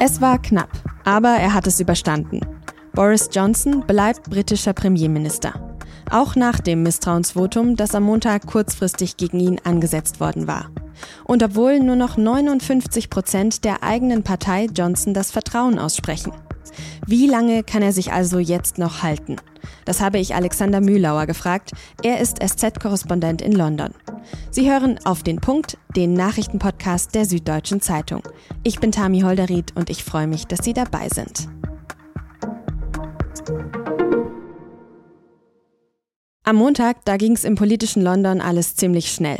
Es war knapp, aber er hat es überstanden. Boris Johnson bleibt britischer Premierminister. Auch nach dem Misstrauensvotum, das am Montag kurzfristig gegen ihn angesetzt worden war. Und obwohl nur noch 59 Prozent der eigenen Partei Johnson das Vertrauen aussprechen. Wie lange kann er sich also jetzt noch halten? Das habe ich Alexander Mühlauer gefragt. Er ist SZ-Korrespondent in London. Sie hören auf den Punkt, den Nachrichtenpodcast der Süddeutschen Zeitung. Ich bin Tami Holderried und ich freue mich, dass Sie dabei sind. Am Montag, da ging es im politischen London alles ziemlich schnell.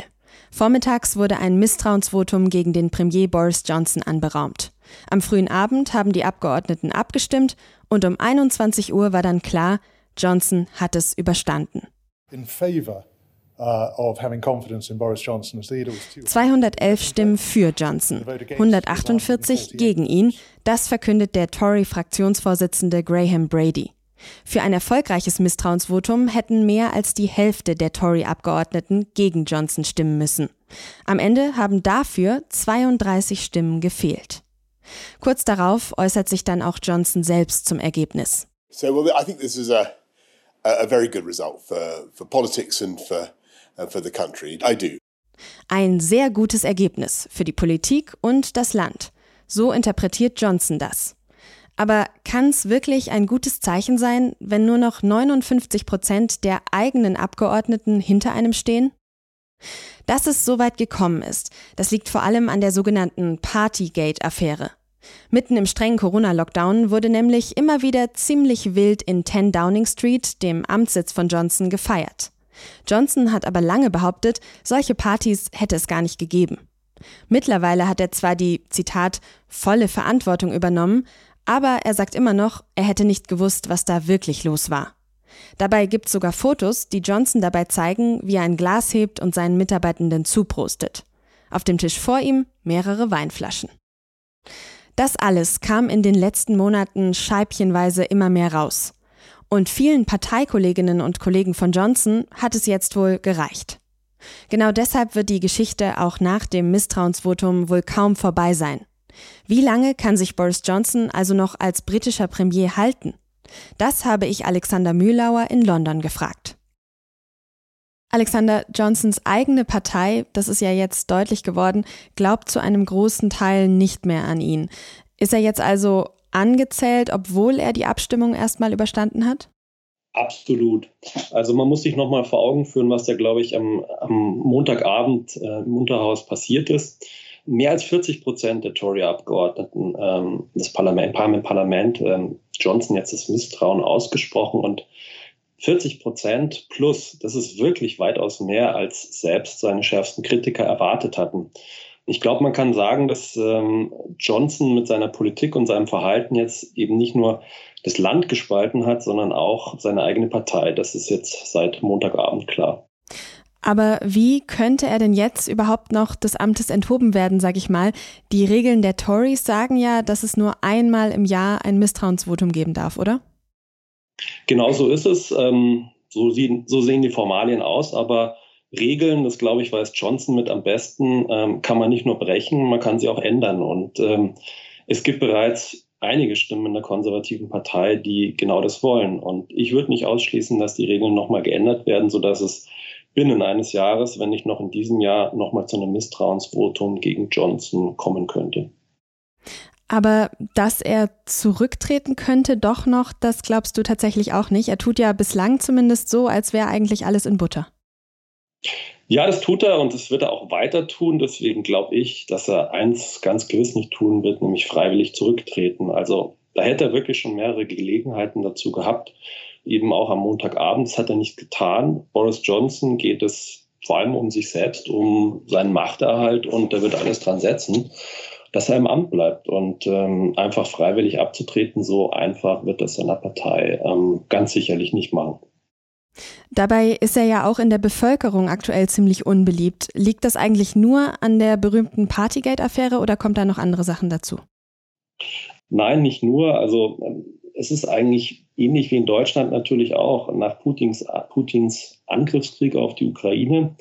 Vormittags wurde ein Misstrauensvotum gegen den Premier Boris Johnson anberaumt. Am frühen Abend haben die Abgeordneten abgestimmt und um 21 Uhr war dann klar, Johnson hat es überstanden. 211 uh, Stimmen für Johnson, 148 gegen ihn, das verkündet der Tory-Fraktionsvorsitzende Graham Brady. Für ein erfolgreiches Misstrauensvotum hätten mehr als die Hälfte der Tory-Abgeordneten gegen Johnson stimmen müssen. Am Ende haben dafür 32 Stimmen gefehlt. Kurz darauf äußert sich dann auch Johnson selbst zum Ergebnis. So well, I think this is a, a very good result for, for politics and for, uh, for the country. I do. Ein sehr gutes Ergebnis für die Politik und das Land. So interpretiert Johnson das. Aber kann es wirklich ein gutes Zeichen sein, wenn nur noch 59 Prozent der eigenen Abgeordneten hinter einem stehen? Dass es so weit gekommen ist, das liegt vor allem an der sogenannten Partygate-Affäre. Mitten im strengen Corona-Lockdown wurde nämlich immer wieder ziemlich wild in 10 Downing Street, dem Amtssitz von Johnson, gefeiert. Johnson hat aber lange behauptet, solche Partys hätte es gar nicht gegeben. Mittlerweile hat er zwar die, Zitat, volle Verantwortung übernommen, aber er sagt immer noch, er hätte nicht gewusst, was da wirklich los war. Dabei gibt's sogar Fotos, die Johnson dabei zeigen, wie er ein Glas hebt und seinen Mitarbeitenden zuprostet. Auf dem Tisch vor ihm mehrere Weinflaschen. Das alles kam in den letzten Monaten scheibchenweise immer mehr raus. Und vielen Parteikolleginnen und Kollegen von Johnson hat es jetzt wohl gereicht. Genau deshalb wird die Geschichte auch nach dem Misstrauensvotum wohl kaum vorbei sein. Wie lange kann sich Boris Johnson also noch als britischer Premier halten? Das habe ich Alexander Mühlauer in London gefragt. Alexander Johnsons eigene Partei, das ist ja jetzt deutlich geworden, glaubt zu einem großen Teil nicht mehr an ihn. Ist er jetzt also angezählt, obwohl er die Abstimmung erstmal überstanden hat? Absolut. Also man muss sich nochmal vor Augen führen, was da, glaube ich, am, am Montagabend äh, im Unterhaus passiert ist mehr als 40 Prozent der Tory-Abgeordneten ähm, des Parlament, haben im Parlament ähm, Johnson jetzt das Misstrauen ausgesprochen und 40 Prozent plus, das ist wirklich weitaus mehr, als selbst seine schärfsten Kritiker erwartet hatten. Ich glaube, man kann sagen, dass ähm, Johnson mit seiner Politik und seinem Verhalten jetzt eben nicht nur das Land gespalten hat, sondern auch seine eigene Partei. Das ist jetzt seit Montagabend klar. Aber wie könnte er denn jetzt überhaupt noch des Amtes enthoben werden, sage ich mal? Die Regeln der Tories sagen ja, dass es nur einmal im Jahr ein Misstrauensvotum geben darf, oder? Genau so ist es. Ähm, so, sehen die Formalien aus, aber Regeln, das glaube ich, weiß Johnson mit am besten, ähm, kann man nicht nur brechen, man kann sie auch ändern. Und ähm, es gibt bereits einige Stimmen in der konservativen Partei, die genau das wollen. Und ich würde nicht ausschließen, dass die Regeln nochmal geändert werden, sodass es binnen eines Jahres, wenn nicht noch in diesem Jahr, nochmal zu einem Misstrauensvotum gegen Johnson kommen könnte. Aber dass er zurücktreten könnte, doch noch, das glaubst du tatsächlich auch nicht. Er tut ja bislang zumindest so, als wäre eigentlich alles in Butter. Ja, das tut er und das wird er auch weiter tun. Deswegen glaube ich, dass er eins ganz gewiss nicht tun wird, nämlich freiwillig zurücktreten. Also da hätte er wirklich schon mehrere Gelegenheiten dazu gehabt eben auch am Montagabend. Das hat er nicht getan. Boris Johnson geht es vor allem um sich selbst, um seinen Machterhalt und er wird alles dran setzen, dass er im Amt bleibt und ähm, einfach freiwillig abzutreten, so einfach wird das seiner Partei ähm, ganz sicherlich nicht machen. Dabei ist er ja auch in der Bevölkerung aktuell ziemlich unbeliebt. Liegt das eigentlich nur an der berühmten Partygate-Affäre oder kommt da noch andere Sachen dazu? Nein, nicht nur. Also ähm, es ist eigentlich ähnlich wie in Deutschland natürlich auch nach Putins, Putins Angriffskrieg auf die Ukraine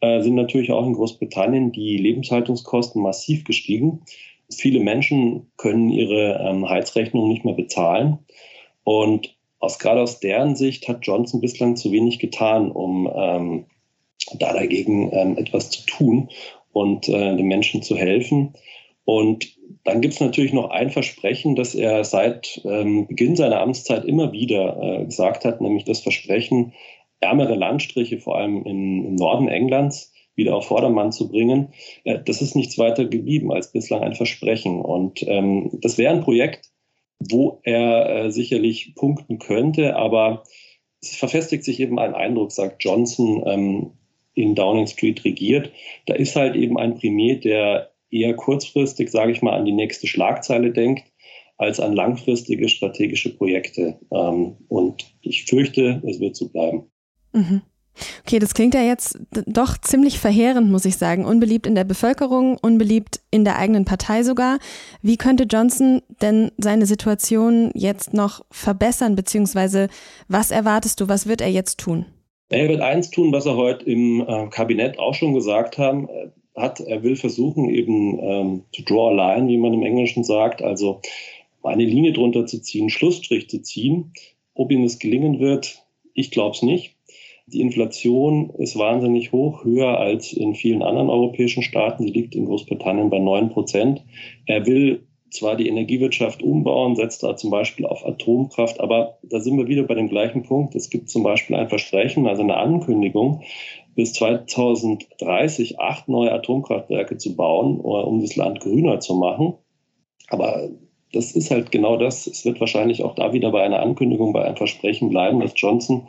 äh, sind natürlich auch in Großbritannien die Lebenshaltungskosten massiv gestiegen. Viele Menschen können ihre ähm, Heizrechnung nicht mehr bezahlen. Und aus, gerade aus deren Sicht hat Johnson bislang zu wenig getan, um ähm, da dagegen ähm, etwas zu tun und äh, den Menschen zu helfen. Und dann gibt es natürlich noch ein Versprechen, das er seit ähm, Beginn seiner Amtszeit immer wieder äh, gesagt hat, nämlich das Versprechen, ärmere Landstriche, vor allem in, im Norden Englands, wieder auf Vordermann zu bringen. Äh, das ist nichts weiter geblieben als bislang ein Versprechen. Und ähm, das wäre ein Projekt, wo er äh, sicherlich punkten könnte, aber es verfestigt sich eben ein Eindruck, sagt Johnson, ähm, in Downing Street regiert. Da ist halt eben ein Premier, der eher kurzfristig, sage ich mal, an die nächste Schlagzeile denkt, als an langfristige strategische Projekte. Ähm, und ich fürchte, es wird so bleiben. Mhm. Okay, das klingt ja jetzt doch ziemlich verheerend, muss ich sagen. Unbeliebt in der Bevölkerung, unbeliebt in der eigenen Partei sogar. Wie könnte Johnson denn seine Situation jetzt noch verbessern, beziehungsweise was erwartest du, was wird er jetzt tun? Er wird eins tun, was er heute im äh, Kabinett auch schon gesagt haben, hat. Er will versuchen, eben ähm, to draw a line, wie man im Englischen sagt, also eine Linie drunter zu ziehen, Schlussstrich zu ziehen. Ob ihm das gelingen wird, ich glaube es nicht. Die Inflation ist wahnsinnig hoch, höher als in vielen anderen europäischen Staaten. Sie liegt in Großbritannien bei 9 Prozent. Er will zwar die Energiewirtschaft umbauen, setzt da zum Beispiel auf Atomkraft, aber da sind wir wieder bei dem gleichen Punkt. Es gibt zum Beispiel ein Versprechen, also eine Ankündigung, bis 2030 acht neue Atomkraftwerke zu bauen, um das Land grüner zu machen. Aber das ist halt genau das. Es wird wahrscheinlich auch da wieder bei einer Ankündigung, bei einem Versprechen bleiben, dass Johnson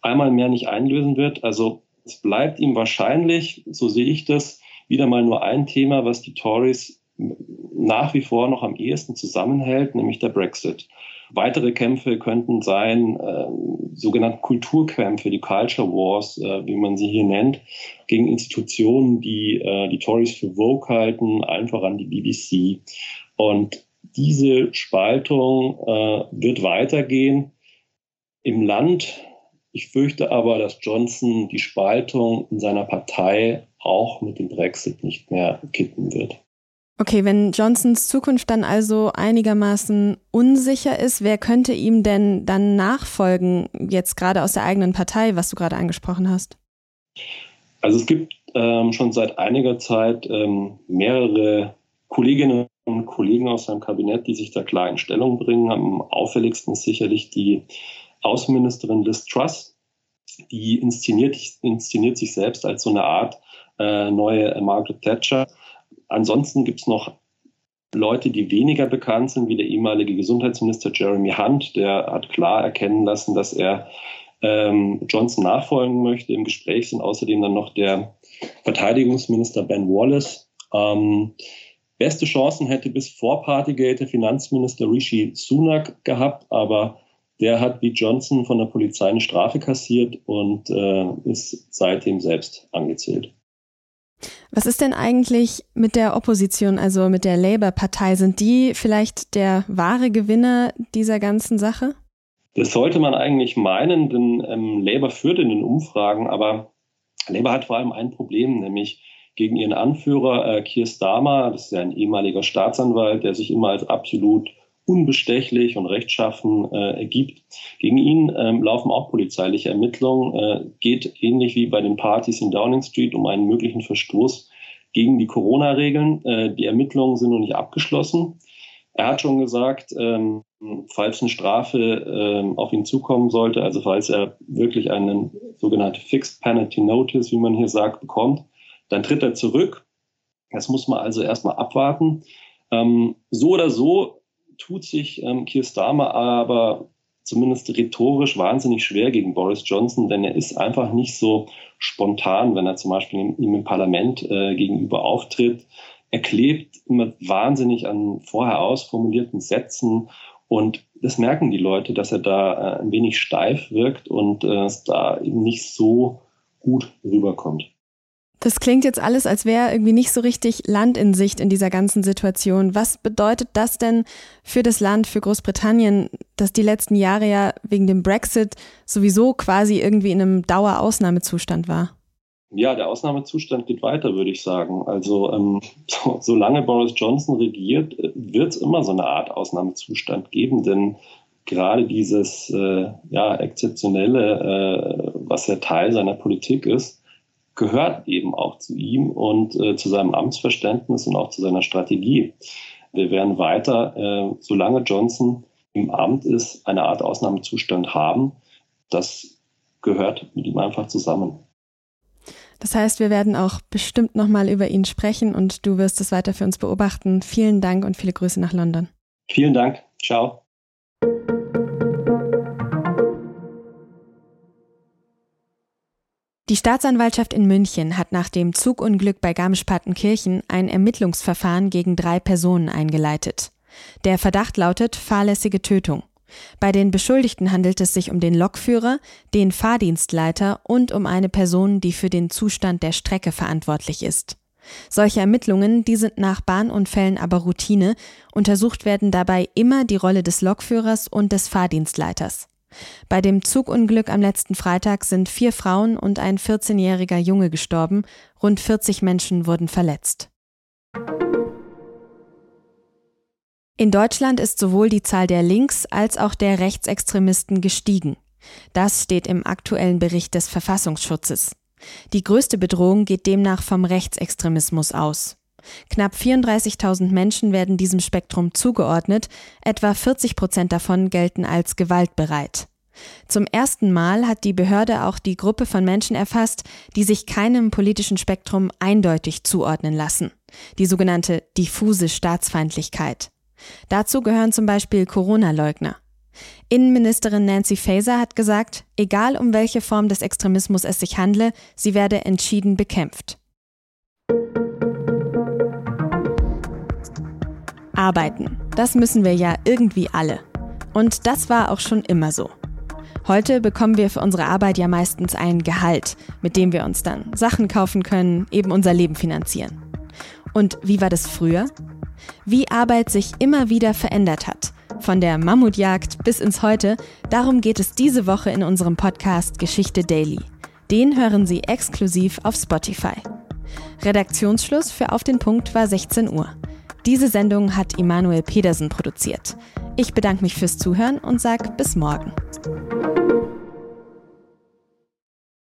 einmal mehr nicht einlösen wird. Also es bleibt ihm wahrscheinlich, so sehe ich das, wieder mal nur ein Thema, was die Tories nach wie vor noch am ehesten zusammenhält, nämlich der Brexit. Weitere Kämpfe könnten sein, äh, sogenannte Kulturkämpfe, die Culture Wars, äh, wie man sie hier nennt, gegen Institutionen, die äh, die Tories für Vogue halten, einfach an die BBC. Und diese Spaltung äh, wird weitergehen. Im Land ich fürchte aber, dass Johnson die Spaltung in seiner Partei auch mit dem Brexit nicht mehr kippen wird. Okay, wenn Johnsons Zukunft dann also einigermaßen unsicher ist, wer könnte ihm denn dann nachfolgen, jetzt gerade aus der eigenen Partei, was du gerade angesprochen hast? Also es gibt ähm, schon seit einiger Zeit ähm, mehrere Kolleginnen und Kollegen aus seinem Kabinett, die sich da klar in Stellung bringen. Am auffälligsten ist sicherlich die Außenministerin Liz Truss, die inszeniert, inszeniert sich selbst als so eine Art äh, neue Margaret Thatcher. Ansonsten gibt es noch Leute, die weniger bekannt sind, wie der ehemalige Gesundheitsminister Jeremy Hunt, der hat klar erkennen lassen, dass er ähm, Johnson nachfolgen möchte. Im Gespräch sind außerdem dann noch der Verteidigungsminister Ben Wallace. Ähm, beste Chancen hätte bis vor Partygate der Finanzminister Rishi Sunak gehabt, aber der hat wie Johnson von der Polizei eine Strafe kassiert und äh, ist seitdem selbst angezählt. Was ist denn eigentlich mit der Opposition, also mit der Labour-Partei? Sind die vielleicht der wahre Gewinner dieser ganzen Sache? Das sollte man eigentlich meinen, denn ähm, Labour führt in den Umfragen, aber Labour hat vor allem ein Problem, nämlich gegen ihren Anführer äh, Keir Starmer, das ist ja ein ehemaliger Staatsanwalt, der sich immer als absolut unbestechlich und rechtschaffen äh, ergibt. Gegen ihn ähm, laufen auch polizeiliche Ermittlungen. Äh, geht ähnlich wie bei den Partys in Downing Street um einen möglichen Verstoß gegen die Corona-Regeln. Äh, die Ermittlungen sind noch nicht abgeschlossen. Er hat schon gesagt, ähm, falls eine Strafe ähm, auf ihn zukommen sollte, also falls er wirklich einen sogenannte Fixed Penalty Notice, wie man hier sagt, bekommt, dann tritt er zurück. Das muss man also erstmal abwarten. Ähm, so oder so tut sich ähm, Keir Starmer aber zumindest rhetorisch wahnsinnig schwer gegen Boris Johnson, denn er ist einfach nicht so spontan, wenn er zum Beispiel ihm im Parlament äh, gegenüber auftritt. Er klebt immer wahnsinnig an vorher ausformulierten Sätzen und das merken die Leute, dass er da äh, ein wenig steif wirkt und äh, es da eben nicht so gut rüberkommt. Das klingt jetzt alles, als wäre irgendwie nicht so richtig Land in Sicht in dieser ganzen Situation. Was bedeutet das denn für das Land, für Großbritannien, das die letzten Jahre ja wegen dem Brexit sowieso quasi irgendwie in einem Dauerausnahmezustand war? Ja, der Ausnahmezustand geht weiter, würde ich sagen. Also ähm, so, solange Boris Johnson regiert, wird es immer so eine Art Ausnahmezustand geben, denn gerade dieses äh, ja, exzeptionelle, äh, was ja Teil seiner Politik ist, gehört eben auch zu ihm und äh, zu seinem Amtsverständnis und auch zu seiner Strategie. Wir werden weiter, äh, solange Johnson im Amt ist, eine Art Ausnahmezustand haben. Das gehört mit ihm einfach zusammen. Das heißt, wir werden auch bestimmt nochmal über ihn sprechen und du wirst es weiter für uns beobachten. Vielen Dank und viele Grüße nach London. Vielen Dank. Ciao. Die Staatsanwaltschaft in München hat nach dem Zugunglück bei Garmisch-Partenkirchen ein Ermittlungsverfahren gegen drei Personen eingeleitet. Der Verdacht lautet fahrlässige Tötung. Bei den Beschuldigten handelt es sich um den Lokführer, den Fahrdienstleiter und um eine Person, die für den Zustand der Strecke verantwortlich ist. Solche Ermittlungen, die sind nach Bahnunfällen aber Routine, untersucht werden dabei immer die Rolle des Lokführers und des Fahrdienstleiters. Bei dem Zugunglück am letzten Freitag sind vier Frauen und ein 14-jähriger Junge gestorben, rund 40 Menschen wurden verletzt. In Deutschland ist sowohl die Zahl der Links- als auch der Rechtsextremisten gestiegen. Das steht im aktuellen Bericht des Verfassungsschutzes. Die größte Bedrohung geht demnach vom Rechtsextremismus aus. Knapp 34.000 Menschen werden diesem Spektrum zugeordnet, etwa 40 Prozent davon gelten als gewaltbereit. Zum ersten Mal hat die Behörde auch die Gruppe von Menschen erfasst, die sich keinem politischen Spektrum eindeutig zuordnen lassen, die sogenannte diffuse Staatsfeindlichkeit. Dazu gehören zum Beispiel Corona-Leugner. Innenministerin Nancy Faeser hat gesagt, egal um welche Form des Extremismus es sich handle, sie werde entschieden bekämpft. Arbeiten. Das müssen wir ja irgendwie alle. Und das war auch schon immer so. Heute bekommen wir für unsere Arbeit ja meistens ein Gehalt, mit dem wir uns dann Sachen kaufen können, eben unser Leben finanzieren. Und wie war das früher? Wie Arbeit sich immer wieder verändert hat. Von der Mammutjagd bis ins Heute, darum geht es diese Woche in unserem Podcast Geschichte Daily. Den hören Sie exklusiv auf Spotify. Redaktionsschluss für Auf den Punkt war 16 Uhr. Diese Sendung hat Immanuel Pedersen produziert. Ich bedanke mich fürs Zuhören und sage bis morgen.